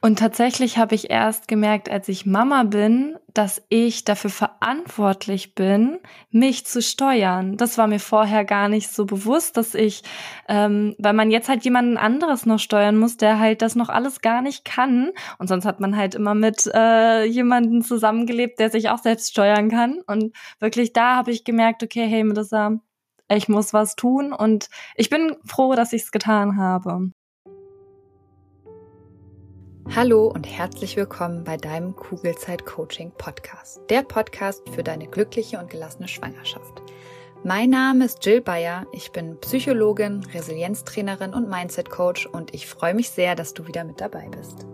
Und tatsächlich habe ich erst gemerkt, als ich Mama bin, dass ich dafür verantwortlich bin, mich zu steuern. Das war mir vorher gar nicht so bewusst, dass ich, ähm, weil man jetzt halt jemanden anderes noch steuern muss, der halt das noch alles gar nicht kann. Und sonst hat man halt immer mit äh, jemandem zusammengelebt, der sich auch selbst steuern kann. Und wirklich da habe ich gemerkt, okay, hey Melissa, ich muss was tun und ich bin froh, dass ich es getan habe. Hallo und herzlich willkommen bei deinem Kugelzeit Coaching Podcast, der Podcast für deine glückliche und gelassene Schwangerschaft. Mein Name ist Jill Bayer, ich bin Psychologin, Resilienztrainerin und Mindset Coach und ich freue mich sehr, dass du wieder mit dabei bist.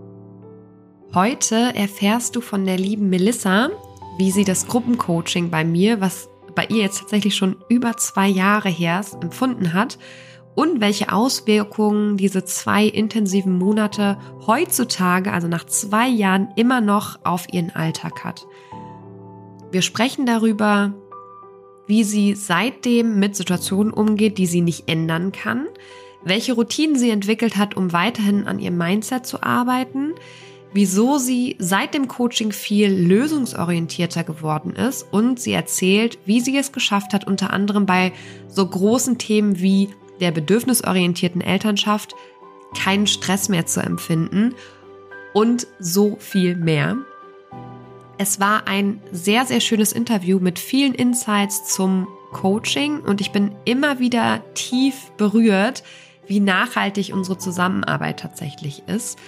Heute erfährst du von der lieben Melissa, wie sie das Gruppencoaching bei mir, was bei ihr jetzt tatsächlich schon über zwei Jahre her empfunden hat und welche Auswirkungen diese zwei intensiven Monate heutzutage, also nach zwei Jahren, immer noch auf ihren Alltag hat. Wir sprechen darüber, wie sie seitdem mit Situationen umgeht, die sie nicht ändern kann, welche Routinen sie entwickelt hat, um weiterhin an ihrem Mindset zu arbeiten, wieso sie seit dem Coaching viel lösungsorientierter geworden ist und sie erzählt, wie sie es geschafft hat, unter anderem bei so großen Themen wie der bedürfnisorientierten Elternschaft keinen Stress mehr zu empfinden und so viel mehr. Es war ein sehr, sehr schönes Interview mit vielen Insights zum Coaching und ich bin immer wieder tief berührt, wie nachhaltig unsere Zusammenarbeit tatsächlich ist.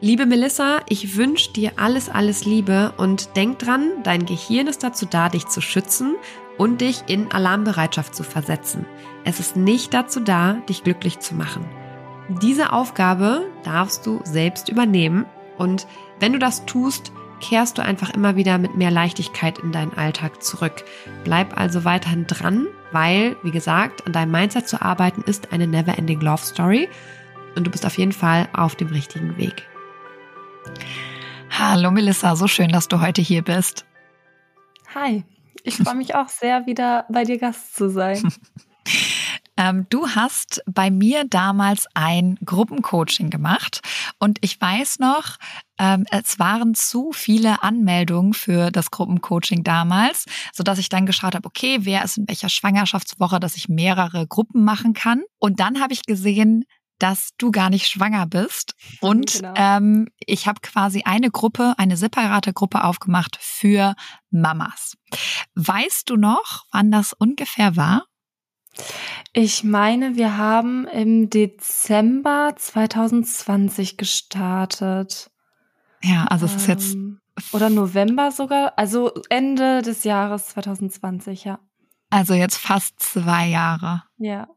Liebe Melissa, ich wünsche dir alles, alles Liebe und denk dran, dein Gehirn ist dazu da, dich zu schützen und dich in Alarmbereitschaft zu versetzen. Es ist nicht dazu da, dich glücklich zu machen. Diese Aufgabe darfst du selbst übernehmen und wenn du das tust, kehrst du einfach immer wieder mit mehr Leichtigkeit in deinen Alltag zurück. Bleib also weiterhin dran, weil, wie gesagt, an deinem Mindset zu arbeiten ist eine never-ending Love Story und du bist auf jeden Fall auf dem richtigen Weg. Hallo Melissa, so schön, dass du heute hier bist. Hi, ich freue mich auch sehr, wieder bei dir Gast zu sein. Ähm, du hast bei mir damals ein Gruppencoaching gemacht und ich weiß noch, ähm, es waren zu viele Anmeldungen für das Gruppencoaching damals, so dass ich dann geschaut habe, okay, wer ist in welcher Schwangerschaftswoche, dass ich mehrere Gruppen machen kann. Und dann habe ich gesehen, dass du gar nicht schwanger bist. Und genau. ähm, ich habe quasi eine Gruppe, eine separate Gruppe aufgemacht für Mamas. Weißt du noch, wann das ungefähr war? Ich meine, wir haben im Dezember 2020 gestartet. Ja, also es ist jetzt. Ähm, oder November sogar, also Ende des Jahres 2020, ja. Also jetzt fast zwei Jahre. Ja.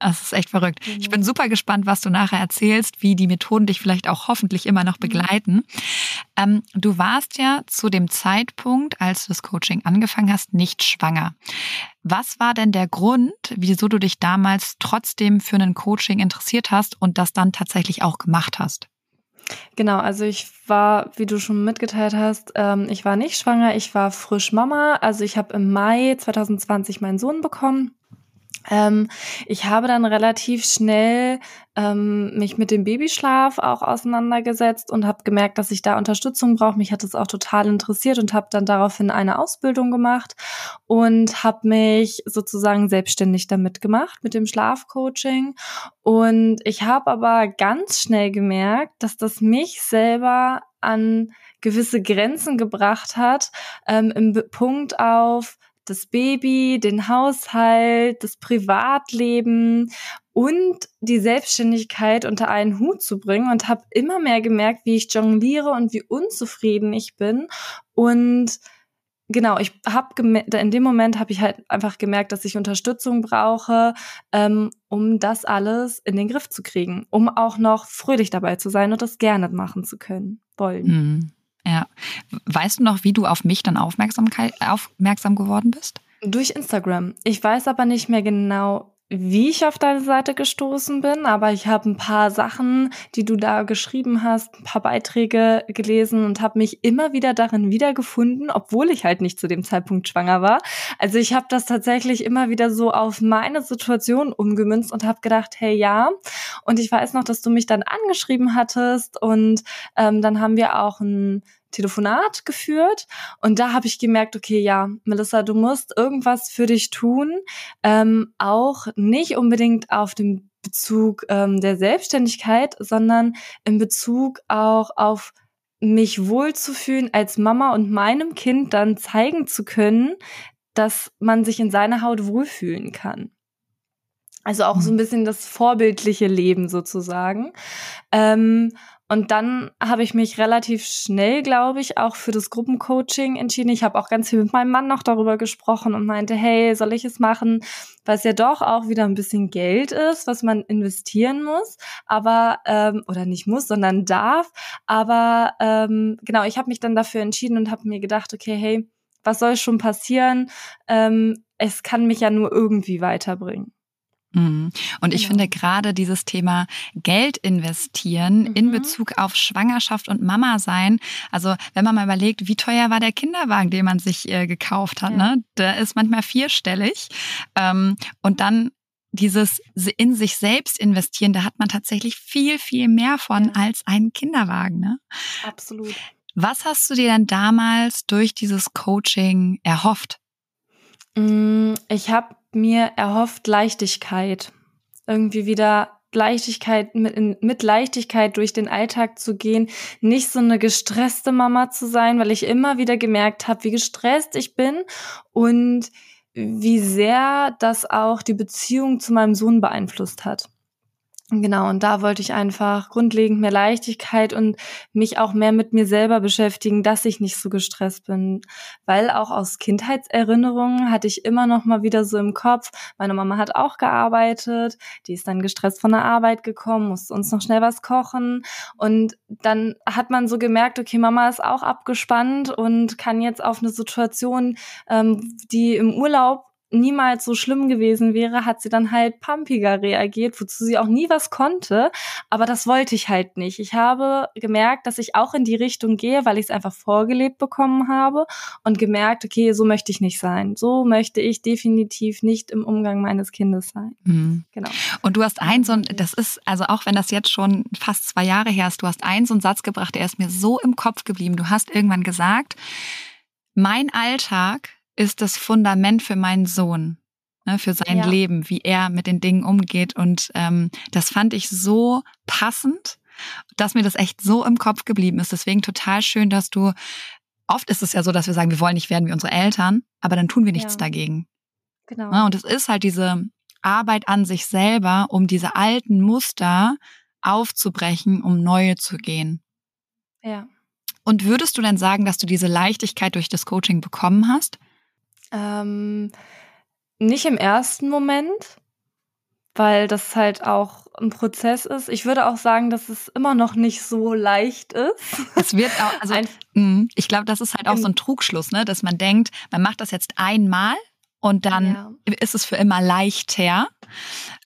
Das ist echt verrückt. Ich mhm. bin super gespannt, was du nachher erzählst, wie die Methoden dich vielleicht auch hoffentlich immer noch mhm. begleiten. Ähm, du warst ja zu dem Zeitpunkt, als du das Coaching angefangen hast, nicht schwanger. Was war denn der Grund, wieso du dich damals trotzdem für ein Coaching interessiert hast und das dann tatsächlich auch gemacht hast? Genau, also ich war, wie du schon mitgeteilt hast, ähm, ich war nicht schwanger, ich war frisch Mama. Also ich habe im Mai 2020 meinen Sohn bekommen ähm, ich habe dann relativ schnell ähm, mich mit dem Babyschlaf auch auseinandergesetzt und habe gemerkt, dass ich da Unterstützung brauche. Mich hat es auch total interessiert und habe dann daraufhin eine Ausbildung gemacht und habe mich sozusagen selbstständig damit gemacht mit dem Schlafcoaching. Und ich habe aber ganz schnell gemerkt, dass das mich selber an gewisse Grenzen gebracht hat, ähm, im Punkt auf, das Baby, den Haushalt, das Privatleben und die Selbstständigkeit unter einen Hut zu bringen und habe immer mehr gemerkt, wie ich jongliere und wie unzufrieden ich bin und genau, ich habe in dem Moment habe ich halt einfach gemerkt, dass ich Unterstützung brauche, ähm, um das alles in den Griff zu kriegen, um auch noch fröhlich dabei zu sein und das gerne machen zu können, wollen. Mhm. Ja. Weißt du noch, wie du auf mich dann aufmerksam, aufmerksam geworden bist? Durch Instagram. Ich weiß aber nicht mehr genau, wie ich auf deine Seite gestoßen bin, aber ich habe ein paar Sachen, die du da geschrieben hast, ein paar Beiträge gelesen und habe mich immer wieder darin wiedergefunden, obwohl ich halt nicht zu dem Zeitpunkt schwanger war. Also ich habe das tatsächlich immer wieder so auf meine Situation umgemünzt und habe gedacht, hey ja. Und ich weiß noch, dass du mich dann angeschrieben hattest und ähm, dann haben wir auch ein Telefonat geführt und da habe ich gemerkt, okay, ja, Melissa, du musst irgendwas für dich tun, ähm, auch nicht unbedingt auf dem Bezug ähm, der Selbstständigkeit, sondern in Bezug auch auf mich wohlzufühlen als Mama und meinem Kind dann zeigen zu können, dass man sich in seiner Haut wohlfühlen kann. Also auch so ein mhm. bisschen das vorbildliche Leben sozusagen. Ähm, und dann habe ich mich relativ schnell, glaube ich, auch für das Gruppencoaching entschieden. Ich habe auch ganz viel mit meinem Mann noch darüber gesprochen und meinte, hey, soll ich es machen? Weil es ja doch auch wieder ein bisschen Geld ist, was man investieren muss, aber ähm, oder nicht muss, sondern darf. Aber ähm, genau, ich habe mich dann dafür entschieden und habe mir gedacht, okay, hey, was soll schon passieren? Ähm, es kann mich ja nur irgendwie weiterbringen. Mhm. Und ich genau. finde gerade dieses Thema Geld investieren mhm. in Bezug auf Schwangerschaft und Mama sein, also wenn man mal überlegt, wie teuer war der Kinderwagen, den man sich äh, gekauft hat, ja. ne? Der ist manchmal vierstellig. Ähm, und dann dieses in sich selbst investieren, da hat man tatsächlich viel, viel mehr von ja. als einen Kinderwagen. Ne? Absolut. Was hast du dir denn damals durch dieses Coaching erhofft? Mm, ich habe mir erhofft Leichtigkeit. Irgendwie wieder Leichtigkeit, mit, mit Leichtigkeit durch den Alltag zu gehen, nicht so eine gestresste Mama zu sein, weil ich immer wieder gemerkt habe, wie gestresst ich bin und wie sehr das auch die Beziehung zu meinem Sohn beeinflusst hat. Genau, und da wollte ich einfach grundlegend mehr Leichtigkeit und mich auch mehr mit mir selber beschäftigen, dass ich nicht so gestresst bin. Weil auch aus Kindheitserinnerungen hatte ich immer noch mal wieder so im Kopf, meine Mama hat auch gearbeitet, die ist dann gestresst von der Arbeit gekommen, musste uns noch schnell was kochen. Und dann hat man so gemerkt, okay, Mama ist auch abgespannt und kann jetzt auf eine Situation, ähm, die im Urlaub niemals so schlimm gewesen wäre, hat sie dann halt pumpiger reagiert, wozu sie auch nie was konnte. Aber das wollte ich halt nicht. Ich habe gemerkt, dass ich auch in die Richtung gehe, weil ich es einfach vorgelebt bekommen habe und gemerkt, okay, so möchte ich nicht sein. So möchte ich definitiv nicht im Umgang meines Kindes sein. Mhm. Genau. Und du hast eins und das ist, also auch wenn das jetzt schon fast zwei Jahre her ist, du hast eins und Satz gebracht, der ist mir so im Kopf geblieben. Du hast irgendwann gesagt, mein Alltag ist das Fundament für meinen Sohn, ne, für sein ja. Leben, wie er mit den Dingen umgeht. Und ähm, das fand ich so passend, dass mir das echt so im Kopf geblieben ist. Deswegen total schön, dass du, oft ist es ja so, dass wir sagen, wir wollen nicht werden wie unsere Eltern, aber dann tun wir nichts ja. dagegen. Genau. Ne, und es ist halt diese Arbeit an sich selber, um diese alten Muster aufzubrechen, um neue zu gehen. Ja. Und würdest du denn sagen, dass du diese Leichtigkeit durch das Coaching bekommen hast? Ähm, nicht im ersten Moment, weil das halt auch ein Prozess ist. Ich würde auch sagen, dass es immer noch nicht so leicht ist. Es wird auch, also ein, ich glaube, das ist halt auch so ein Trugschluss, ne, dass man denkt, man macht das jetzt einmal und dann ja. ist es für immer leichter.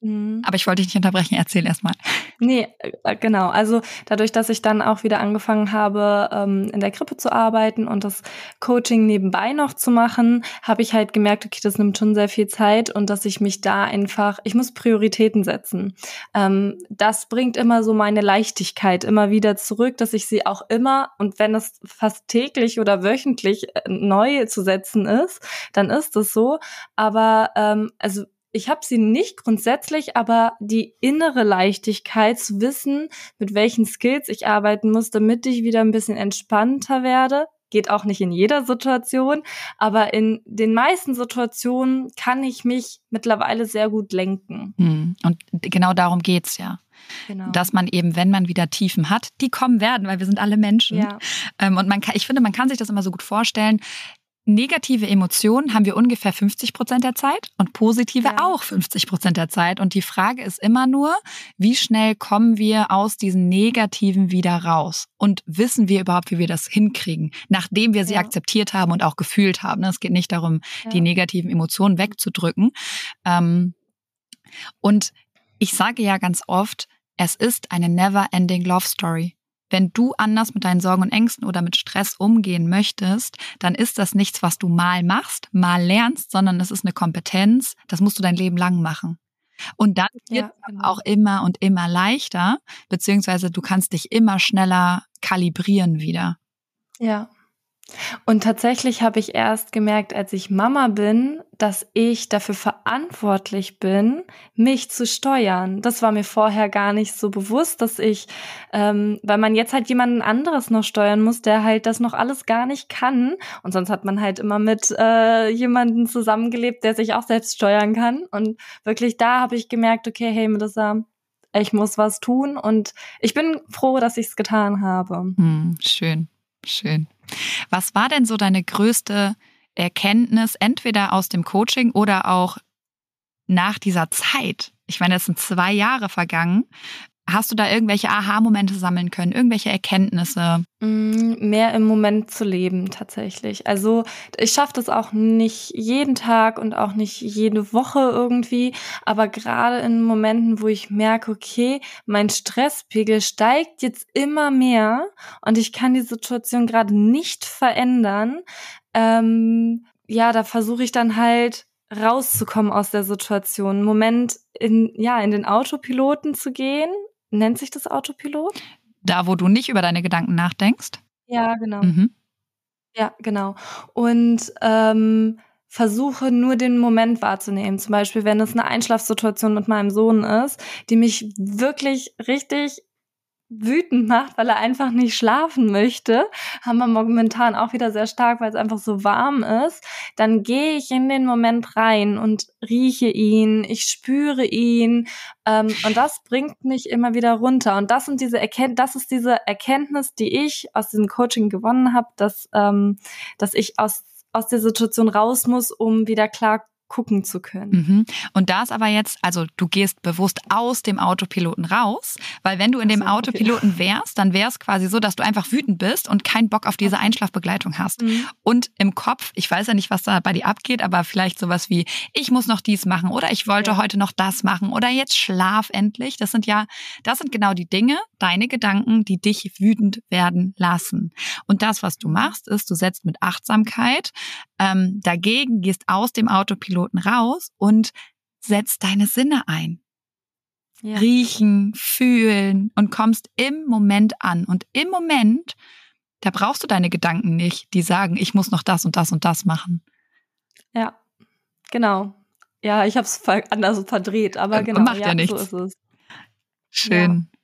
Mhm. Aber ich wollte dich nicht unterbrechen, erzähl erstmal. Nee, äh, genau. Also dadurch, dass ich dann auch wieder angefangen habe, ähm, in der Krippe zu arbeiten und das Coaching nebenbei noch zu machen, habe ich halt gemerkt, okay, das nimmt schon sehr viel Zeit und dass ich mich da einfach, ich muss Prioritäten setzen. Ähm, das bringt immer so meine Leichtigkeit immer wieder zurück, dass ich sie auch immer, und wenn es fast täglich oder wöchentlich äh, neu zu setzen ist, dann ist es so. Aber ähm, also ich habe sie nicht grundsätzlich, aber die innere Leichtigkeit zu wissen, mit welchen Skills ich arbeiten muss, damit ich wieder ein bisschen entspannter werde. Geht auch nicht in jeder Situation, aber in den meisten Situationen kann ich mich mittlerweile sehr gut lenken. Hm, und genau darum geht's ja. Genau. Dass man eben, wenn man wieder Tiefen hat, die kommen werden, weil wir sind alle Menschen. Ja. Ähm, und man kann, ich finde, man kann sich das immer so gut vorstellen negative Emotionen haben wir ungefähr 50 Prozent der Zeit und positive ja. auch 50 Prozent der Zeit. Und die Frage ist immer nur, wie schnell kommen wir aus diesen Negativen wieder raus? Und wissen wir überhaupt, wie wir das hinkriegen, nachdem wir sie ja. akzeptiert haben und auch gefühlt haben? Es geht nicht darum, ja. die negativen Emotionen wegzudrücken. Ähm, Und ich sage ja ganz oft, es ist eine never-ending Love Story. Wenn du anders mit deinen Sorgen und Ängsten oder mit Stress umgehen möchtest, dann ist das nichts, was du mal machst, mal lernst, sondern es ist eine Kompetenz, das musst du dein Leben lang machen. Und dann wird ja, genau. auch immer und immer leichter, beziehungsweise du kannst dich immer schneller kalibrieren wieder. Ja. Und tatsächlich habe ich erst gemerkt, als ich Mama bin, dass ich dafür verantwortlich bin, mich zu steuern. Das war mir vorher gar nicht so bewusst, dass ich, ähm, weil man jetzt halt jemanden anderes noch steuern muss, der halt das noch alles gar nicht kann. Und sonst hat man halt immer mit äh, jemandem zusammengelebt, der sich auch selbst steuern kann. Und wirklich da habe ich gemerkt, okay, hey Melissa, ich muss was tun und ich bin froh, dass ich es getan habe. Hm, schön, schön. Was war denn so deine größte Erkenntnis, entweder aus dem Coaching oder auch nach dieser Zeit? Ich meine, es sind zwei Jahre vergangen. Hast du da irgendwelche Aha-Momente sammeln können, irgendwelche Erkenntnisse? Mm, mehr im Moment zu leben tatsächlich. Also ich schaffe das auch nicht jeden Tag und auch nicht jede Woche irgendwie, aber gerade in Momenten, wo ich merke, okay, mein Stresspegel steigt jetzt immer mehr und ich kann die Situation gerade nicht verändern, ähm, ja, da versuche ich dann halt rauszukommen aus der Situation. Moment in, ja, in den Autopiloten zu gehen Nennt sich das Autopilot? Da, wo du nicht über deine Gedanken nachdenkst? Ja, genau. Mhm. Ja, genau. Und ähm, versuche nur den Moment wahrzunehmen. Zum Beispiel, wenn es eine Einschlafsituation mit meinem Sohn ist, die mich wirklich richtig wütend macht, weil er einfach nicht schlafen möchte, haben wir momentan auch wieder sehr stark, weil es einfach so warm ist, dann gehe ich in den Moment rein und rieche ihn, ich spüre ihn ähm, und das bringt mich immer wieder runter. Und das sind diese das ist diese Erkenntnis, die ich aus diesem Coaching gewonnen habe, dass ähm, dass ich aus aus der Situation raus muss, um wieder klar gucken zu können. Mhm. Und da ist aber jetzt, also du gehst bewusst aus dem Autopiloten raus, weil wenn du in dem so, Autopiloten okay. wärst, dann wäre es quasi so, dass du einfach wütend bist und keinen Bock auf diese Einschlafbegleitung hast. Mhm. Und im Kopf, ich weiß ja nicht, was da bei dir abgeht, aber vielleicht sowas wie, ich muss noch dies machen oder ich wollte ja. heute noch das machen oder jetzt schlaf endlich. Das sind ja, das sind genau die Dinge, deine Gedanken, die dich wütend werden lassen. Und das, was du machst, ist, du setzt mit Achtsamkeit ähm, dagegen, gehst aus dem Autopiloten raus und setzt deine Sinne ein. Ja. Riechen, fühlen und kommst im Moment an. Und im Moment, da brauchst du deine Gedanken nicht, die sagen, ich muss noch das und das und das machen. Ja, genau. Ja, ich habe es anders verdreht, aber genau. Macht ja, ja nichts. So ist es. Schön. Ja.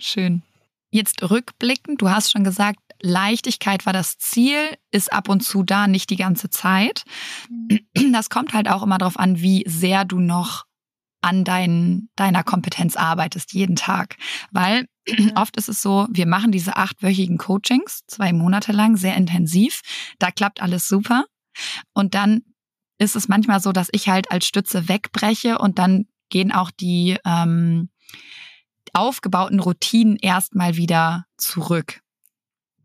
Schön. Jetzt rückblickend, du hast schon gesagt, Leichtigkeit war das Ziel, ist ab und zu da, nicht die ganze Zeit. Mhm. Das kommt halt auch immer darauf an, wie sehr du noch an dein, deiner Kompetenz arbeitest, jeden Tag. Weil oft ist es so, wir machen diese achtwöchigen Coachings, zwei Monate lang, sehr intensiv. Da klappt alles super. Und dann ist es manchmal so, dass ich halt als Stütze wegbreche und dann gehen auch die ähm, aufgebauten Routinen erstmal wieder zurück.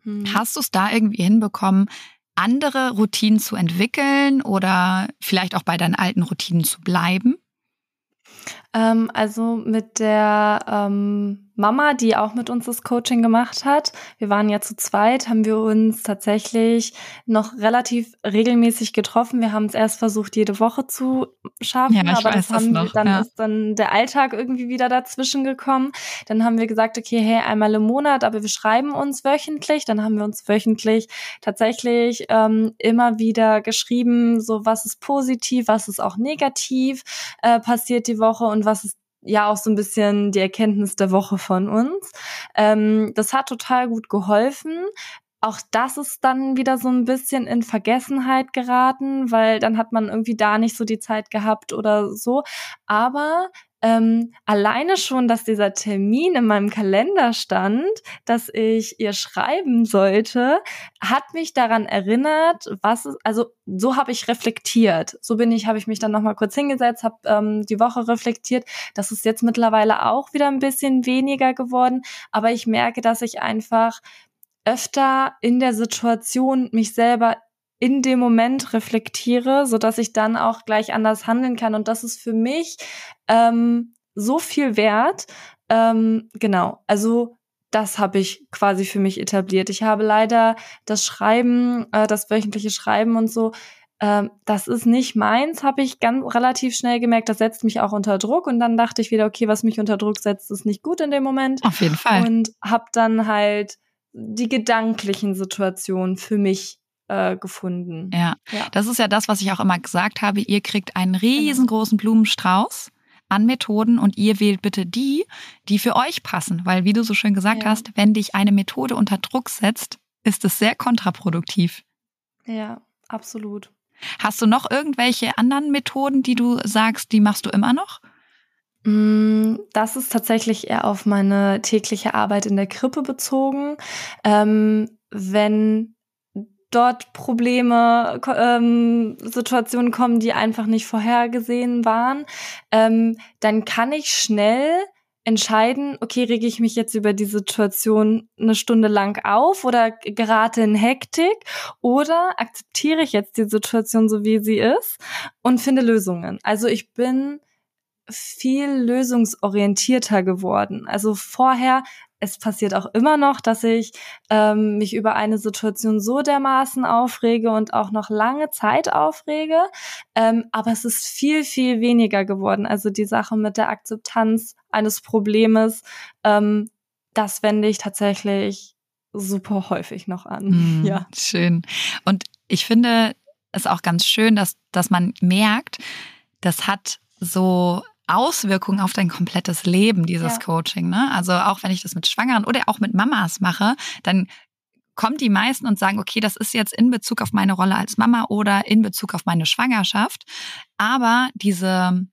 Hm. Hast du es da irgendwie hinbekommen, andere Routinen zu entwickeln oder vielleicht auch bei deinen alten Routinen zu bleiben? Ähm, also mit der ähm, Mama, die auch mit uns das Coaching gemacht hat. Wir waren ja zu zweit, haben wir uns tatsächlich noch relativ regelmäßig getroffen. Wir haben es erst versucht, jede Woche zu schaffen, ja, aber das haben das noch, dann ja. ist dann der Alltag irgendwie wieder dazwischen gekommen. Dann haben wir gesagt, okay, hey, einmal im Monat, aber wir schreiben uns wöchentlich. Dann haben wir uns wöchentlich tatsächlich ähm, immer wieder geschrieben, so was ist positiv, was ist auch negativ äh, passiert die Woche und was ist ja auch so ein bisschen die Erkenntnis der Woche von uns. Ähm, das hat total gut geholfen. Auch das ist dann wieder so ein bisschen in Vergessenheit geraten, weil dann hat man irgendwie da nicht so die Zeit gehabt oder so. Aber ähm, alleine schon, dass dieser Termin in meinem Kalender stand, dass ich ihr schreiben sollte, hat mich daran erinnert, was es, also so habe ich reflektiert. So bin ich, habe ich mich dann nochmal kurz hingesetzt, habe ähm, die Woche reflektiert. Das ist jetzt mittlerweile auch wieder ein bisschen weniger geworden, aber ich merke, dass ich einfach öfter in der Situation mich selber in dem Moment reflektiere, so dass ich dann auch gleich anders handeln kann. Und das ist für mich ähm, so viel wert. Ähm, genau, also das habe ich quasi für mich etabliert. Ich habe leider das Schreiben, äh, das wöchentliche Schreiben und so, ähm, das ist nicht meins, habe ich ganz relativ schnell gemerkt. Das setzt mich auch unter Druck und dann dachte ich wieder, okay, was mich unter Druck setzt, ist nicht gut in dem Moment. Auf jeden Fall. Und habe dann halt die gedanklichen Situationen für mich äh, gefunden. Ja. ja, das ist ja das, was ich auch immer gesagt habe. Ihr kriegt einen genau. riesengroßen Blumenstrauß an Methoden und ihr wählt bitte die, die für euch passen. Weil, wie du so schön gesagt ja. hast, wenn dich eine Methode unter Druck setzt, ist es sehr kontraproduktiv. Ja, absolut. Hast du noch irgendwelche anderen Methoden, die du sagst, die machst du immer noch? Mm, das ist tatsächlich eher auf meine tägliche Arbeit in der Krippe bezogen. Ähm, wenn dort Probleme, ähm, Situationen kommen, die einfach nicht vorhergesehen waren, ähm, dann kann ich schnell entscheiden, okay, rege ich mich jetzt über die Situation eine Stunde lang auf oder gerate in Hektik oder akzeptiere ich jetzt die Situation so, wie sie ist und finde Lösungen. Also ich bin viel lösungsorientierter geworden. Also vorher es passiert auch immer noch, dass ich ähm, mich über eine Situation so dermaßen aufrege und auch noch lange Zeit aufrege. Ähm, aber es ist viel, viel weniger geworden. Also die Sache mit der Akzeptanz eines Problems, ähm, das wende ich tatsächlich super häufig noch an. Mm, ja. Schön. Und ich finde es auch ganz schön, dass, dass man merkt, das hat so Auswirkungen auf dein komplettes Leben, dieses ja. Coaching. Ne? Also auch wenn ich das mit Schwangeren oder auch mit Mamas mache, dann kommen die meisten und sagen, okay, das ist jetzt in Bezug auf meine Rolle als Mama oder in Bezug auf meine Schwangerschaft. Aber diese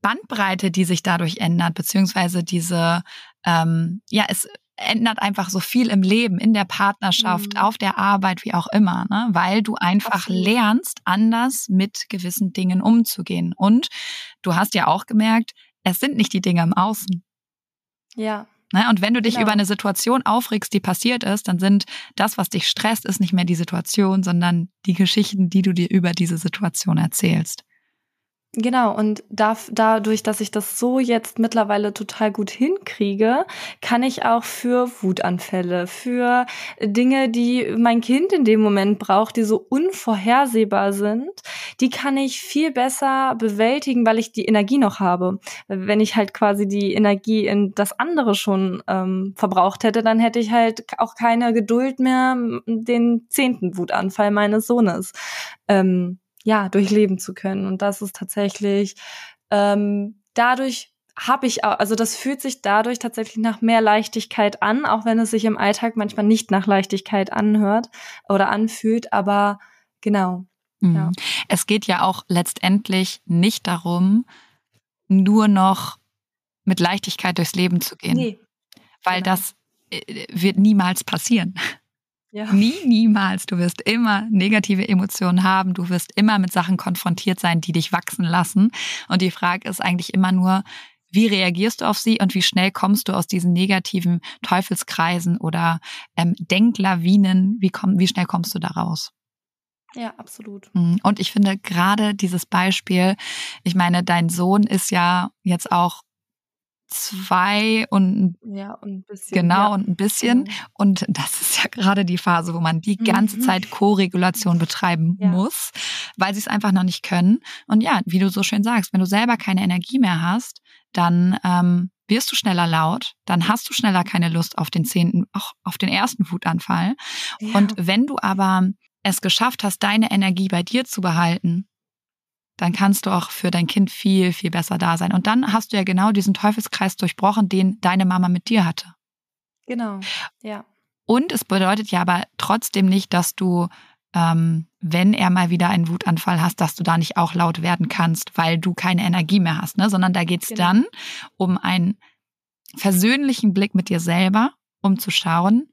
Bandbreite, die sich dadurch ändert, beziehungsweise diese, ähm, ja, es ändert einfach so viel im Leben, in der Partnerschaft, mhm. auf der Arbeit, wie auch immer, ne? weil du einfach Absolut. lernst, anders mit gewissen Dingen umzugehen. Und du hast ja auch gemerkt, es sind nicht die Dinge im Außen. Ja. Ne? Und wenn du dich genau. über eine Situation aufregst, die passiert ist, dann sind das, was dich stresst, ist nicht mehr die Situation, sondern die Geschichten, die du dir über diese Situation erzählst. Genau, und da, dadurch, dass ich das so jetzt mittlerweile total gut hinkriege, kann ich auch für Wutanfälle, für Dinge, die mein Kind in dem Moment braucht, die so unvorhersehbar sind, die kann ich viel besser bewältigen, weil ich die Energie noch habe. Wenn ich halt quasi die Energie in das andere schon ähm, verbraucht hätte, dann hätte ich halt auch keine Geduld mehr, den zehnten Wutanfall meines Sohnes. Ähm, ja, durchleben zu können. Und das ist tatsächlich ähm, dadurch habe ich auch, also das fühlt sich dadurch tatsächlich nach mehr Leichtigkeit an, auch wenn es sich im Alltag manchmal nicht nach Leichtigkeit anhört oder anfühlt, aber genau. Mhm. Ja. Es geht ja auch letztendlich nicht darum, nur noch mit Leichtigkeit durchs Leben zu gehen. Nee. Weil genau. das äh, wird niemals passieren. Ja. Nie, niemals. Du wirst immer negative Emotionen haben. Du wirst immer mit Sachen konfrontiert sein, die dich wachsen lassen. Und die Frage ist eigentlich immer nur, wie reagierst du auf sie und wie schnell kommst du aus diesen negativen Teufelskreisen oder ähm, Denklawinen? Wie, komm, wie schnell kommst du da raus? Ja, absolut. Mhm. Und ich finde gerade dieses Beispiel, ich meine, dein Sohn ist ja jetzt auch zwei und, ja, und ein bisschen. Genau, ja. und ein bisschen. Genau. Und das ist ja gerade die Phase, wo man die ganze mhm. Zeit Co-Regulation betreiben ja. muss, weil sie es einfach noch nicht können. Und ja, wie du so schön sagst, wenn du selber keine Energie mehr hast, dann ähm, wirst du schneller laut, dann hast du schneller keine Lust auf den zehnten, auch auf den ersten Wutanfall. Und wenn du aber es geschafft hast, deine Energie bei dir zu behalten dann kannst du auch für dein Kind viel, viel besser da sein. Und dann hast du ja genau diesen Teufelskreis durchbrochen, den deine Mama mit dir hatte. Genau, ja. Und es bedeutet ja aber trotzdem nicht, dass du, ähm, wenn er mal wieder einen Wutanfall hast, dass du da nicht auch laut werden kannst, weil du keine Energie mehr hast, ne? sondern da geht es genau. dann um einen versöhnlichen Blick mit dir selber, um zu schauen,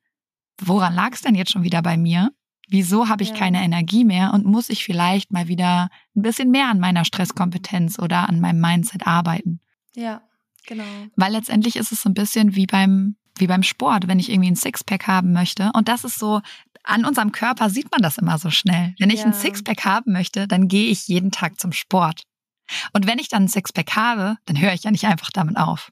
woran lag es denn jetzt schon wieder bei mir? Wieso habe ich ja. keine Energie mehr und muss ich vielleicht mal wieder ein bisschen mehr an meiner Stresskompetenz oder an meinem Mindset arbeiten? Ja, genau. Weil letztendlich ist es so ein bisschen wie beim wie beim Sport, wenn ich irgendwie ein Sixpack haben möchte. Und das ist so, an unserem Körper sieht man das immer so schnell. Wenn ich ja. ein Sixpack haben möchte, dann gehe ich jeden Tag zum Sport. Und wenn ich dann ein Sixpack habe, dann höre ich ja nicht einfach damit auf.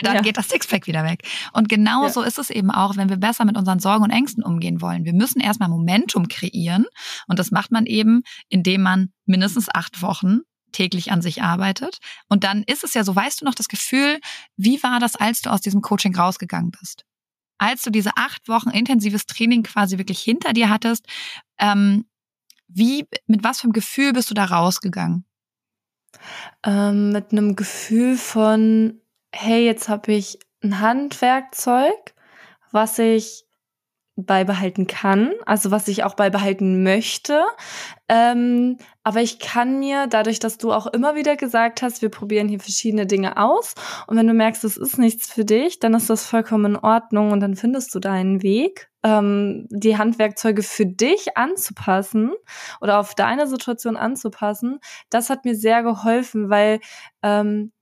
Dann ja. geht das Sixpack wieder weg. Und genauso ja. ist es eben auch, wenn wir besser mit unseren Sorgen und Ängsten umgehen wollen. Wir müssen erstmal Momentum kreieren. Und das macht man eben, indem man mindestens acht Wochen täglich an sich arbeitet. Und dann ist es ja so, weißt du noch das Gefühl, wie war das, als du aus diesem Coaching rausgegangen bist? Als du diese acht Wochen intensives Training quasi wirklich hinter dir hattest, ähm, wie, mit was für einem Gefühl bist du da rausgegangen? Ähm, mit einem Gefühl von, hey, jetzt habe ich ein Handwerkzeug, was ich beibehalten kann, also was ich auch beibehalten möchte. Ähm, aber ich kann mir, dadurch, dass du auch immer wieder gesagt hast, wir probieren hier verschiedene Dinge aus und wenn du merkst, es ist nichts für dich, dann ist das vollkommen in Ordnung und dann findest du deinen Weg, ähm, die Handwerkzeuge für dich anzupassen oder auf deine Situation anzupassen. Das hat mir sehr geholfen, weil ähm,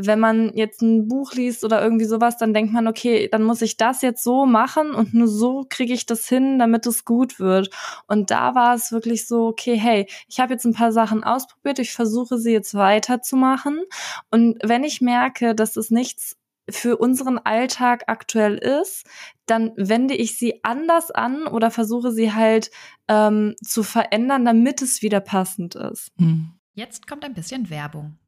wenn man jetzt ein Buch liest oder irgendwie sowas, dann denkt man, okay, dann muss ich das jetzt so machen und nur so kriege ich das hin, damit es gut wird. Und da war es wirklich so, okay, hey, ich habe jetzt ein paar Sachen ausprobiert, ich versuche sie jetzt weiterzumachen. Und wenn ich merke, dass es nichts für unseren Alltag aktuell ist, dann wende ich sie anders an oder versuche sie halt ähm, zu verändern, damit es wieder passend ist. Hm. Jetzt kommt ein bisschen Werbung.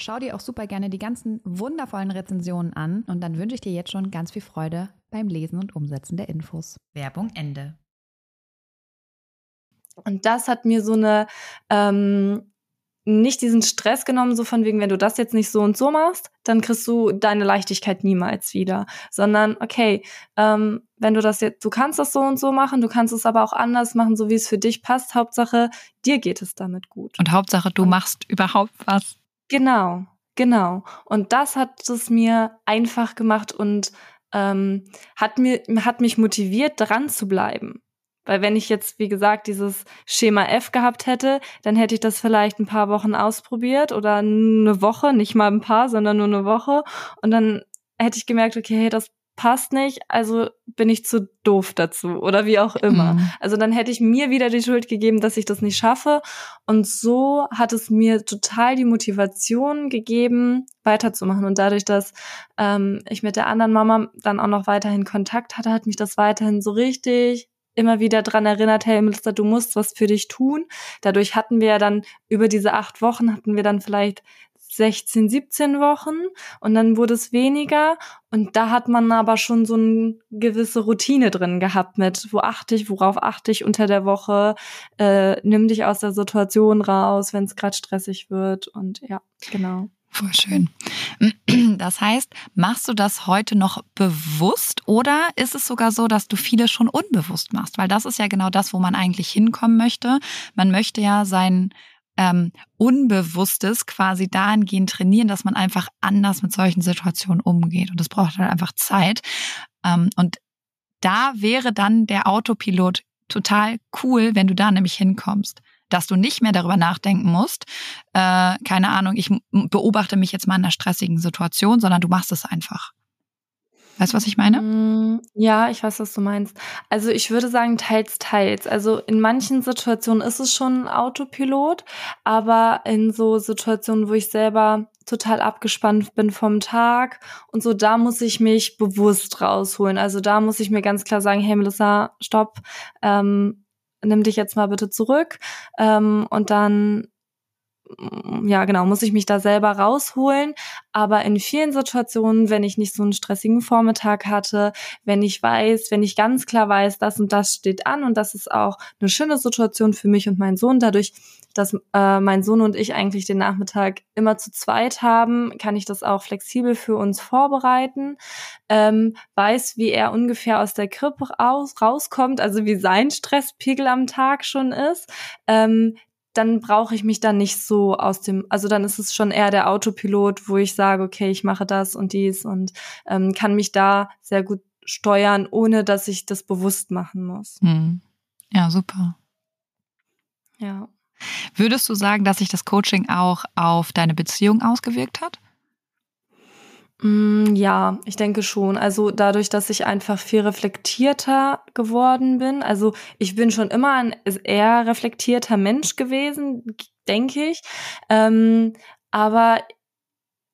Schau dir auch super gerne die ganzen wundervollen Rezensionen an und dann wünsche ich dir jetzt schon ganz viel Freude beim Lesen und Umsetzen der Infos. Werbung Ende. Und das hat mir so eine ähm, nicht diesen Stress genommen, so von wegen, wenn du das jetzt nicht so und so machst, dann kriegst du deine Leichtigkeit niemals wieder. Sondern, okay, ähm, wenn du das jetzt, du kannst das so und so machen, du kannst es aber auch anders machen, so wie es für dich passt. Hauptsache, dir geht es damit gut. Und Hauptsache, du machst überhaupt was. Genau, genau. Und das hat es mir einfach gemacht und ähm, hat, mir, hat mich motiviert, dran zu bleiben. Weil wenn ich jetzt, wie gesagt, dieses Schema F gehabt hätte, dann hätte ich das vielleicht ein paar Wochen ausprobiert oder eine Woche, nicht mal ein paar, sondern nur eine Woche. Und dann hätte ich gemerkt, okay, hey, das passt nicht, also bin ich zu doof dazu oder wie auch immer. Mhm. Also dann hätte ich mir wieder die Schuld gegeben, dass ich das nicht schaffe. Und so hat es mir total die Motivation gegeben, weiterzumachen. Und dadurch, dass ähm, ich mit der anderen Mama dann auch noch weiterhin Kontakt hatte, hat mich das weiterhin so richtig immer wieder dran erinnert, hey Melissa, du musst was für dich tun. Dadurch hatten wir ja dann über diese acht Wochen hatten wir dann vielleicht 16, 17 Wochen und dann wurde es weniger und da hat man aber schon so eine gewisse Routine drin gehabt mit, wo achte ich, worauf achte ich unter der Woche, äh, nimm dich aus der Situation raus, wenn es gerade stressig wird und ja, genau. Voll schön. Das heißt, machst du das heute noch bewusst oder ist es sogar so, dass du viele schon unbewusst machst? Weil das ist ja genau das, wo man eigentlich hinkommen möchte. Man möchte ja sein ähm, Unbewusstes quasi dahingehend trainieren, dass man einfach anders mit solchen Situationen umgeht. Und das braucht halt einfach Zeit. Ähm, und da wäre dann der Autopilot total cool, wenn du da nämlich hinkommst dass du nicht mehr darüber nachdenken musst, äh, keine Ahnung, ich beobachte mich jetzt mal in einer stressigen Situation, sondern du machst es einfach. Weißt du, was ich meine? Mm, ja, ich weiß, was du meinst. Also ich würde sagen, teils, teils. Also in manchen Situationen ist es schon ein Autopilot, aber in so Situationen, wo ich selber total abgespannt bin vom Tag und so, da muss ich mich bewusst rausholen. Also da muss ich mir ganz klar sagen, hey Melissa, stopp, ähm, nimm dich jetzt mal bitte zurück ähm, und dann ja, genau, muss ich mich da selber rausholen. Aber in vielen Situationen, wenn ich nicht so einen stressigen Vormittag hatte, wenn ich weiß, wenn ich ganz klar weiß, das und das steht an und das ist auch eine schöne Situation für mich und meinen Sohn, dadurch, dass äh, mein Sohn und ich eigentlich den Nachmittag immer zu zweit haben, kann ich das auch flexibel für uns vorbereiten. Ähm, weiß, wie er ungefähr aus der Krippe raus, rauskommt, also wie sein Stresspegel am Tag schon ist. Ähm, dann brauche ich mich dann nicht so aus dem, also dann ist es schon eher der Autopilot, wo ich sage, okay, ich mache das und dies und ähm, kann mich da sehr gut steuern, ohne dass ich das bewusst machen muss. Hm. Ja, super. Ja. Würdest du sagen, dass sich das Coaching auch auf deine Beziehung ausgewirkt hat? Mm, ja, ich denke schon. Also dadurch, dass ich einfach viel reflektierter geworden bin. Also ich bin schon immer ein eher reflektierter Mensch gewesen, denke ich. Ähm, aber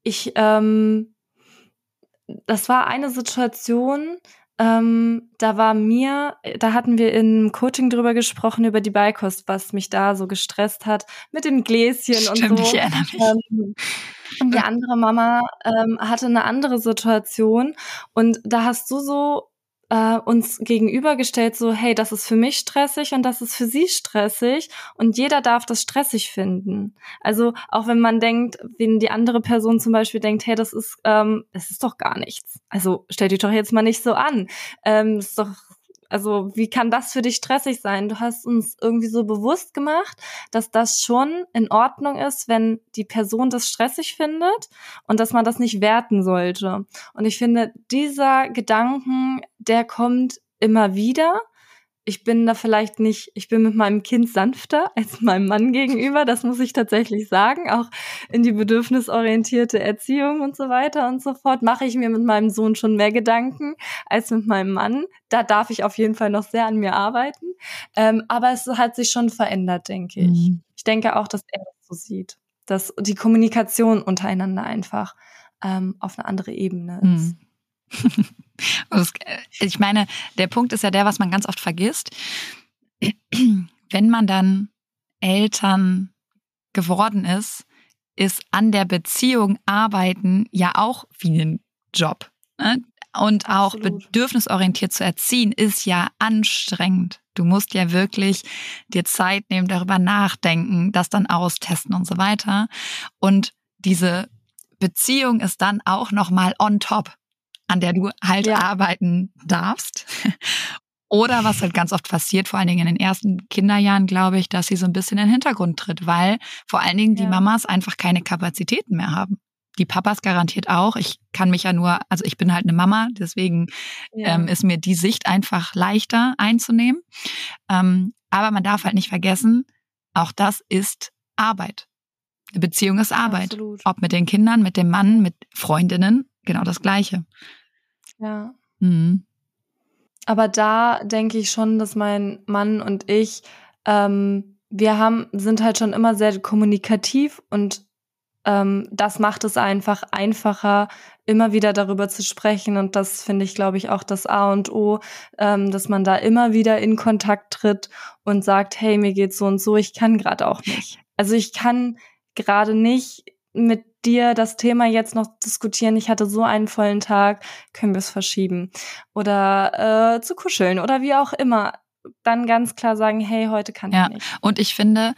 ich, ähm, das war eine Situation, ähm, da war mir, da hatten wir im Coaching drüber gesprochen, über die Beikost, was mich da so gestresst hat, mit den Gläschen Stimmt, und so. Ich erinnere mich. Ähm, und die andere Mama ähm, hatte eine andere Situation. Und da hast du so äh, uns gegenübergestellt, so, hey, das ist für mich stressig und das ist für sie stressig und jeder darf das stressig finden. Also auch wenn man denkt, wenn die andere Person zum Beispiel denkt, hey, das ist, ähm, das ist doch gar nichts. Also stell dich doch jetzt mal nicht so an. Ähm, ist doch also wie kann das für dich stressig sein? Du hast uns irgendwie so bewusst gemacht, dass das schon in Ordnung ist, wenn die Person das stressig findet und dass man das nicht werten sollte. Und ich finde, dieser Gedanken, der kommt immer wieder ich bin da vielleicht nicht, ich bin mit meinem Kind sanfter als meinem Mann gegenüber, das muss ich tatsächlich sagen. Auch in die bedürfnisorientierte Erziehung und so weiter und so fort mache ich mir mit meinem Sohn schon mehr Gedanken als mit meinem Mann. Da darf ich auf jeden Fall noch sehr an mir arbeiten. Ähm, aber es hat sich schon verändert, denke ich. Mhm. Ich denke auch, dass er das so sieht, dass die Kommunikation untereinander einfach ähm, auf eine andere Ebene ist. Mhm. Äh, ich meine, der Punkt ist ja der, was man ganz oft vergisst. Wenn man dann Eltern geworden ist, ist an der Beziehung arbeiten ja auch wie ein Job. Ne? Und auch Absolut. bedürfnisorientiert zu erziehen, ist ja anstrengend. Du musst ja wirklich dir Zeit nehmen, darüber nachdenken, das dann austesten und so weiter. Und diese Beziehung ist dann auch nochmal on top an der du halt ja. arbeiten darfst. Oder was halt ganz oft passiert, vor allen Dingen in den ersten Kinderjahren, glaube ich, dass sie so ein bisschen in den Hintergrund tritt, weil vor allen Dingen die ja. Mamas einfach keine Kapazitäten mehr haben. Die Papas garantiert auch. Ich kann mich ja nur, also ich bin halt eine Mama, deswegen ja. ähm, ist mir die Sicht einfach leichter einzunehmen. Ähm, aber man darf halt nicht vergessen, auch das ist Arbeit. Eine Beziehung ist Arbeit. Absolut. Ob mit den Kindern, mit dem Mann, mit Freundinnen, genau das Gleiche. Ja. Mhm. Aber da denke ich schon, dass mein Mann und ich, ähm, wir haben, sind halt schon immer sehr kommunikativ und ähm, das macht es einfach einfacher, immer wieder darüber zu sprechen. Und das finde ich, glaube ich, auch das A und O, ähm, dass man da immer wieder in Kontakt tritt und sagt, hey, mir geht's so und so, ich kann gerade auch nicht. Also ich kann gerade nicht mit dir das Thema jetzt noch diskutieren, ich hatte so einen vollen Tag, können wir es verschieben. Oder äh, zu kuscheln oder wie auch immer. Dann ganz klar sagen, hey, heute kann ja. ich nicht. Und ich finde,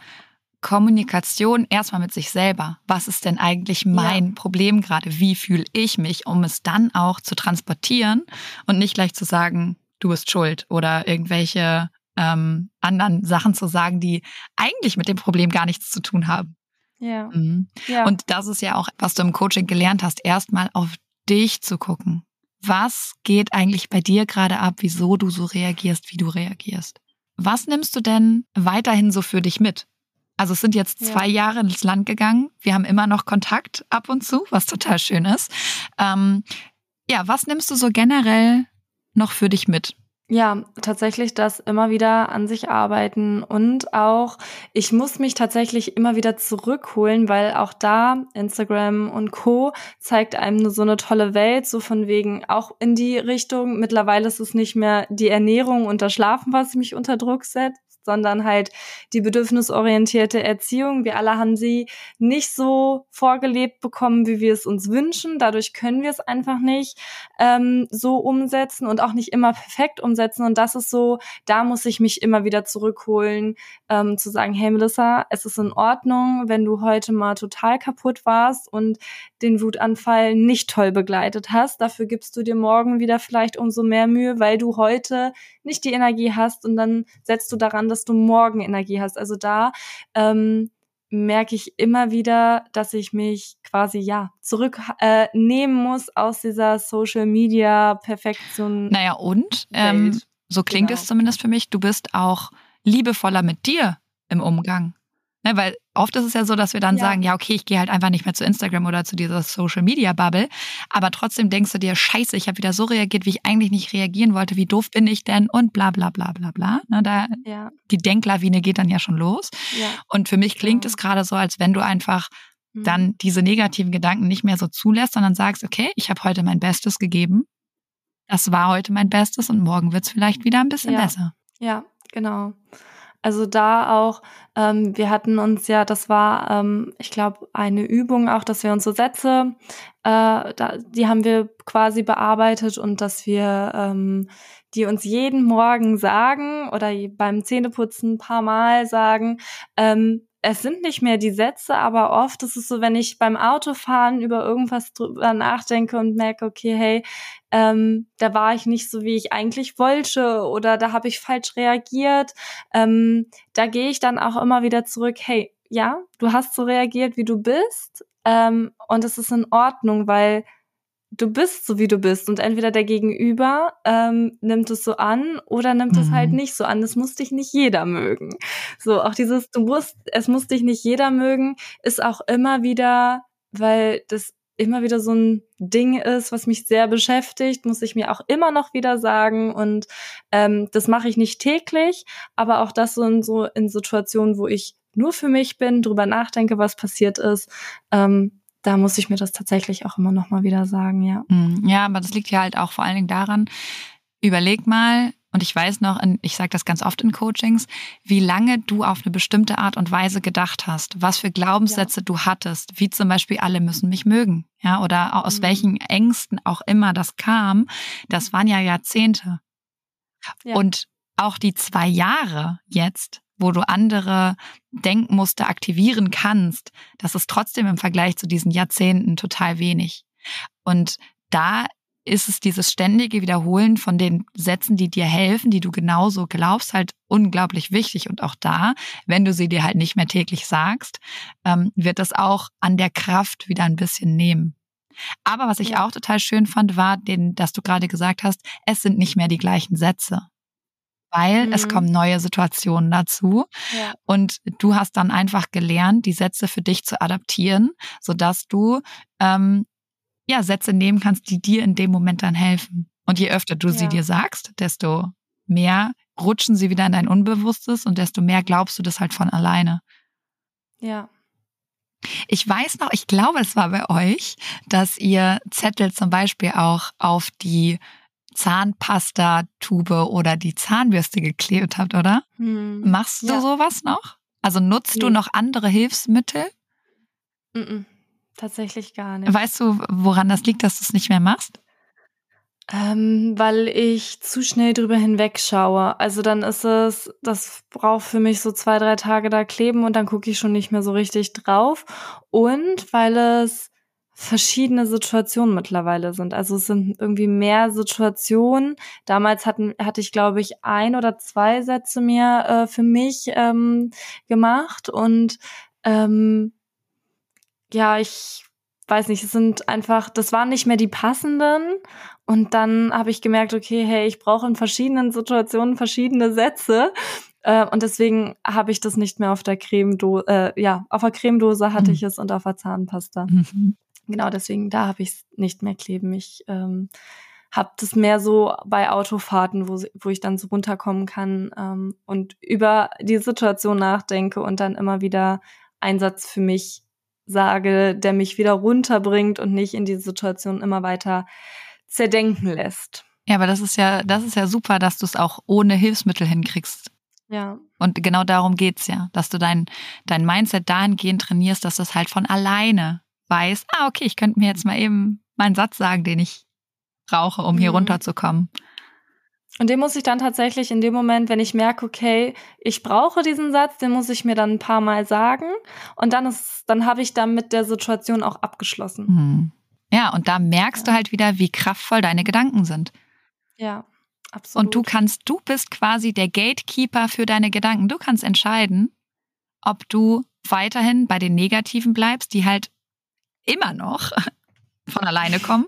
Kommunikation erstmal mit sich selber. Was ist denn eigentlich mein ja. Problem gerade? Wie fühle ich mich, um es dann auch zu transportieren und nicht gleich zu sagen, du bist schuld oder irgendwelche ähm, anderen Sachen zu sagen, die eigentlich mit dem Problem gar nichts zu tun haben. Ja. Mhm. ja. Und das ist ja auch, was du im Coaching gelernt hast, erstmal auf dich zu gucken. Was geht eigentlich bei dir gerade ab, wieso du so reagierst, wie du reagierst? Was nimmst du denn weiterhin so für dich mit? Also es sind jetzt zwei ja. Jahre ins Land gegangen. Wir haben immer noch Kontakt ab und zu, was total schön ist. Ähm, ja, was nimmst du so generell noch für dich mit? Ja, tatsächlich das immer wieder an sich arbeiten und auch, ich muss mich tatsächlich immer wieder zurückholen, weil auch da Instagram und Co. zeigt einem so eine tolle Welt, so von wegen auch in die Richtung. Mittlerweile ist es nicht mehr die Ernährung und das Schlafen, was mich unter Druck setzt, sondern halt die bedürfnisorientierte Erziehung. Wir alle haben sie nicht so vorgelebt bekommen, wie wir es uns wünschen. Dadurch können wir es einfach nicht ähm, so umsetzen und auch nicht immer perfekt umsetzen. Und das ist so, da muss ich mich immer wieder zurückholen, ähm, zu sagen, hey Melissa, es ist in Ordnung, wenn du heute mal total kaputt warst und den Wutanfall nicht toll begleitet hast. Dafür gibst du dir morgen wieder vielleicht umso mehr Mühe, weil du heute nicht die Energie hast und dann setzt du daran, dass dass du morgen Energie hast. Also da ähm, merke ich immer wieder, dass ich mich quasi ja zurücknehmen äh, muss aus dieser Social Media Perfektion. Naja, und ähm, so klingt genau. es zumindest für mich, du bist auch liebevoller mit dir im Umgang. Ne, weil oft ist es ja so, dass wir dann ja. sagen, ja, okay, ich gehe halt einfach nicht mehr zu Instagram oder zu dieser Social Media Bubble. Aber trotzdem denkst du dir, scheiße, ich habe wieder so reagiert, wie ich eigentlich nicht reagieren wollte. Wie doof bin ich denn? Und bla bla bla bla bla. Ne, da, ja. Die Denklawine geht dann ja schon los. Ja. Und für mich klingt es gerade so, als wenn du einfach mhm. dann diese negativen Gedanken nicht mehr so zulässt, sondern sagst, okay, ich habe heute mein Bestes gegeben. Das war heute mein Bestes und morgen wird's vielleicht wieder ein bisschen besser. Ja, genau. Also da auch, ähm, wir hatten uns ja, das war, ähm, ich glaube, eine Übung auch, dass wir uns so Sätze, äh, da, die haben wir quasi bearbeitet und dass wir ähm, die uns jeden Morgen sagen oder beim Zähneputzen ein paar Mal sagen, ähm, es sind nicht mehr die Sätze, aber oft ist es so, wenn ich beim Autofahren über irgendwas drüber nachdenke und merke, okay, hey, ähm, da war ich nicht so, wie ich eigentlich wollte oder da habe ich falsch reagiert, ähm, da gehe ich dann auch immer wieder zurück, hey, ja, du hast so reagiert, wie du bist ähm, und es ist in Ordnung, weil du bist so wie du bist und entweder der Gegenüber ähm, nimmt es so an oder nimmt mhm. es halt mhm. nicht so an. Das muss dich nicht jeder mögen. So auch dieses du musst, es muss dich nicht jeder mögen, ist auch immer wieder, weil das immer wieder so ein Ding ist, was mich sehr beschäftigt, muss ich mir auch immer noch wieder sagen und ähm, das mache ich nicht täglich, aber auch das so in so in Situationen, wo ich nur für mich bin, drüber nachdenke, was passiert ist, ähm, da muss ich mir das tatsächlich auch immer noch mal wieder sagen, ja. Hm, ja, aber das liegt ja halt auch vor allen Dingen daran, überleg mal, und ich weiß noch, ich sage das ganz oft in Coachings, wie lange du auf eine bestimmte Art und Weise gedacht hast, was für Glaubenssätze ja. du hattest, wie zum Beispiel alle müssen mich mögen, ja, oder aus mhm. welchen Ängsten auch immer das kam, das waren ja Jahrzehnte. Ja. Und auch die zwei Jahre jetzt wo du andere Denkmuster aktivieren kannst, das ist trotzdem im Vergleich zu diesen Jahrzehnten total wenig. Und da ist es dieses ständige Wiederholen von den Sätzen, die dir helfen, die du genauso glaubst, halt unglaublich wichtig. Und auch da, wenn du sie dir halt nicht mehr täglich sagst, ähm, wird das auch an der Kraft wieder ein bisschen nehmen. Aber was ich auch total schön fand, war, den, dass du gerade gesagt hast, es sind nicht mehr die gleichen Sätze weil mhm. es kommen neue Situationen dazu. Ja. Und du hast dann einfach gelernt, die Sätze für dich zu adaptieren, sodass du ähm, ja Sätze nehmen kannst, die dir in dem Moment dann helfen. Und je öfter du ja. sie dir sagst, desto mehr rutschen sie wieder in dein Unbewusstes und desto mehr glaubst du das halt von alleine. Ja. Ich weiß noch, ich glaube, es war bei euch, dass ihr Zettel zum Beispiel auch auf die Zahnpasta-Tube oder die Zahnbürste geklebt habt, oder? Hm. Machst du ja. sowas noch? Also nutzt nee. du noch andere Hilfsmittel? Mm tatsächlich gar nicht. Weißt du, woran das liegt, dass du es nicht mehr machst? Ähm, weil ich zu schnell drüber hinwegschaue. Also dann ist es, das braucht für mich so zwei, drei Tage da kleben und dann gucke ich schon nicht mehr so richtig drauf. Und weil es verschiedene Situationen mittlerweile sind. Also es sind irgendwie mehr Situationen. Damals hatten, hatte ich, glaube ich, ein oder zwei Sätze mir äh, für mich ähm, gemacht und ähm, ja, ich weiß nicht, es sind einfach, das waren nicht mehr die passenden. Und dann habe ich gemerkt, okay, hey, ich brauche in verschiedenen Situationen verschiedene Sätze. Äh, und deswegen habe ich das nicht mehr auf der Cremedose, äh, ja, auf der Cremedose hatte mhm. ich es und auf der Zahnpasta. Mhm. Genau, deswegen, da habe ich es nicht mehr kleben. Ich ähm, habe das mehr so bei Autofahrten, wo, wo ich dann so runterkommen kann ähm, und über die Situation nachdenke und dann immer wieder Einsatz für mich sage, der mich wieder runterbringt und nicht in die Situation immer weiter zerdenken lässt. Ja, aber das ist ja, das ist ja super, dass du es auch ohne Hilfsmittel hinkriegst. Ja. Und genau darum geht's ja, dass du dein, dein Mindset dahingehend trainierst, dass das halt von alleine weiß, ah, okay, ich könnte mir jetzt mal eben meinen Satz sagen, den ich brauche, um hier mhm. runterzukommen. Und den muss ich dann tatsächlich in dem Moment, wenn ich merke, okay, ich brauche diesen Satz, den muss ich mir dann ein paar Mal sagen. Und dann ist, dann habe ich dann mit der Situation auch abgeschlossen. Mhm. Ja, und da merkst ja. du halt wieder, wie kraftvoll deine Gedanken sind. Ja, absolut. Und du kannst, du bist quasi der Gatekeeper für deine Gedanken. Du kannst entscheiden, ob du weiterhin bei den Negativen bleibst, die halt immer noch von alleine kommen,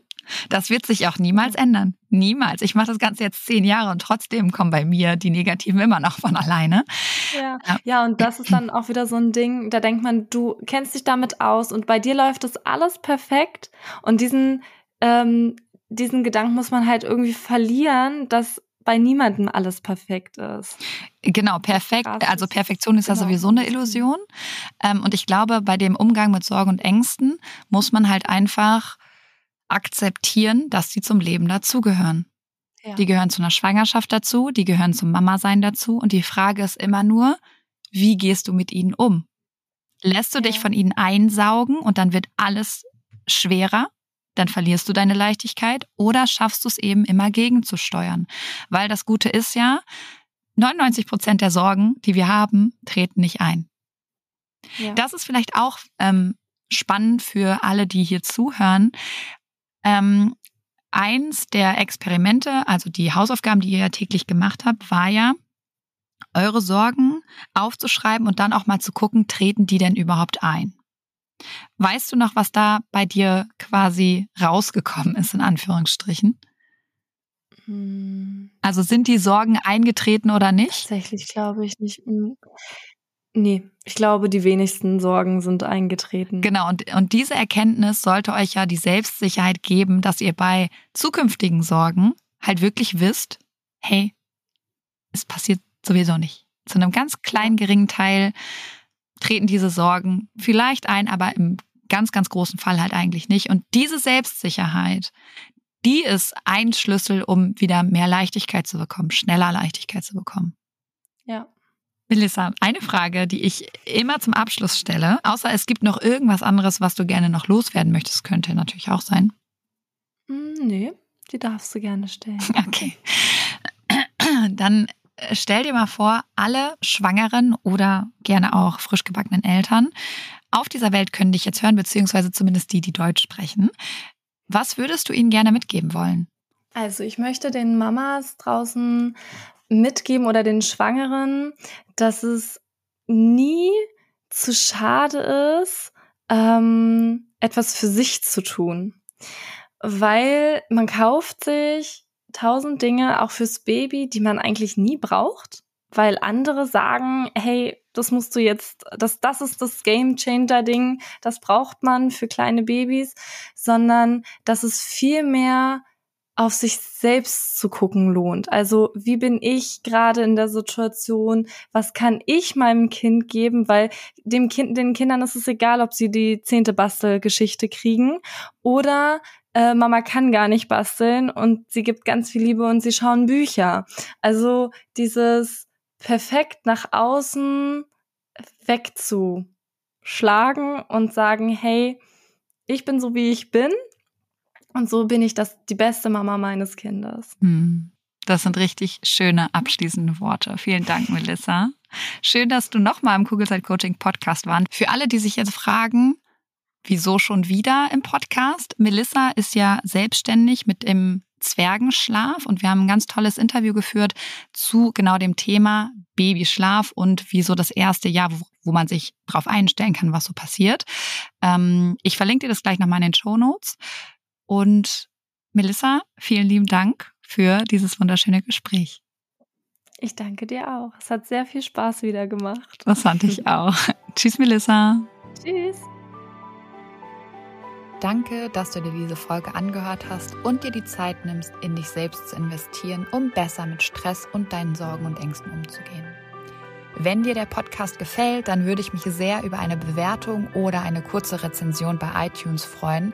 das wird sich auch niemals ändern. Niemals. Ich mache das Ganze jetzt zehn Jahre und trotzdem kommen bei mir die Negativen immer noch von alleine. Ja. ja. und das ist dann auch wieder so ein Ding, da denkt man, du kennst dich damit aus und bei dir läuft das alles perfekt. Und diesen, ähm, diesen Gedanken muss man halt irgendwie verlieren, dass bei niemandem alles perfekt ist. Genau, perfekt. Also Perfektion ist genau. ja sowieso eine Illusion. Ähm, und ich glaube, bei dem Umgang mit Sorgen und Ängsten muss man halt einfach akzeptieren, dass sie zum Leben dazugehören. Ja. Die gehören zu einer Schwangerschaft dazu, die gehören zum Mama-Sein dazu. Und die Frage ist immer nur, wie gehst du mit ihnen um? Lässt du ja. dich von ihnen einsaugen und dann wird alles schwerer? Dann verlierst du deine Leichtigkeit oder schaffst du es eben immer gegenzusteuern? Weil das Gute ist ja, 99 Prozent der Sorgen, die wir haben, treten nicht ein. Ja. Das ist vielleicht auch ähm, spannend für alle, die hier zuhören. Ähm, eins der Experimente, also die Hausaufgaben, die ihr ja täglich gemacht habt, war ja, eure Sorgen aufzuschreiben und dann auch mal zu gucken, treten die denn überhaupt ein? Weißt du noch, was da bei dir quasi rausgekommen ist, in Anführungsstrichen? Hm. Also sind die Sorgen eingetreten oder nicht? Tatsächlich glaube ich nicht. Hm. Nee, ich glaube, die wenigsten Sorgen sind eingetreten. Genau, und, und diese Erkenntnis sollte euch ja die Selbstsicherheit geben, dass ihr bei zukünftigen Sorgen halt wirklich wisst, hey, es passiert sowieso nicht. Zu einem ganz kleinen, geringen Teil treten diese Sorgen vielleicht ein, aber im ganz, ganz großen Fall halt eigentlich nicht. Und diese Selbstsicherheit, die ist ein Schlüssel, um wieder mehr Leichtigkeit zu bekommen, schneller Leichtigkeit zu bekommen. Ja. Melissa, eine Frage, die ich immer zum Abschluss stelle, außer es gibt noch irgendwas anderes, was du gerne noch loswerden möchtest, könnte natürlich auch sein. Hm, nee, die darfst du gerne stellen. Okay. Dann stell dir mal vor, alle schwangeren oder gerne auch frisch gebackenen Eltern auf dieser Welt können dich jetzt hören, beziehungsweise zumindest die, die Deutsch sprechen. Was würdest du ihnen gerne mitgeben wollen? Also ich möchte den Mamas draußen mitgeben oder den Schwangeren, dass es nie zu schade ist, ähm, etwas für sich zu tun. Weil man kauft sich tausend Dinge auch fürs Baby, die man eigentlich nie braucht, weil andere sagen, hey, das musst du jetzt, das, das ist das Game Changer Ding, das braucht man für kleine Babys, sondern dass es viel mehr auf sich selbst zu gucken lohnt. Also wie bin ich gerade in der Situation? Was kann ich meinem Kind geben? Weil dem Kind, den Kindern ist es egal, ob sie die zehnte Bastelgeschichte kriegen oder äh, Mama kann gar nicht basteln und sie gibt ganz viel Liebe und sie schauen Bücher. Also dieses perfekt nach außen wegzuschlagen und sagen, hey, ich bin so, wie ich bin. Und so bin ich das, die beste Mama meines Kindes. Hm. Das sind richtig schöne abschließende Worte. Vielen Dank, Melissa. Schön, dass du nochmal im Kugelzeit Coaching Podcast warst. Für alle, die sich jetzt fragen, wieso schon wieder im Podcast? Melissa ist ja selbstständig mit dem Zwergenschlaf und wir haben ein ganz tolles Interview geführt zu genau dem Thema Babyschlaf und wieso das erste Jahr, wo, wo man sich darauf einstellen kann, was so passiert. Ähm, ich verlinke dir das gleich nochmal in den Show Notes. Und Melissa, vielen lieben Dank für dieses wunderschöne Gespräch. Ich danke dir auch. Es hat sehr viel Spaß wieder gemacht. Das fand ich auch. Tschüss, Melissa. Tschüss. Danke, dass du dir diese Folge angehört hast und dir die Zeit nimmst, in dich selbst zu investieren, um besser mit Stress und deinen Sorgen und Ängsten umzugehen. Wenn dir der Podcast gefällt, dann würde ich mich sehr über eine Bewertung oder eine kurze Rezension bei iTunes freuen,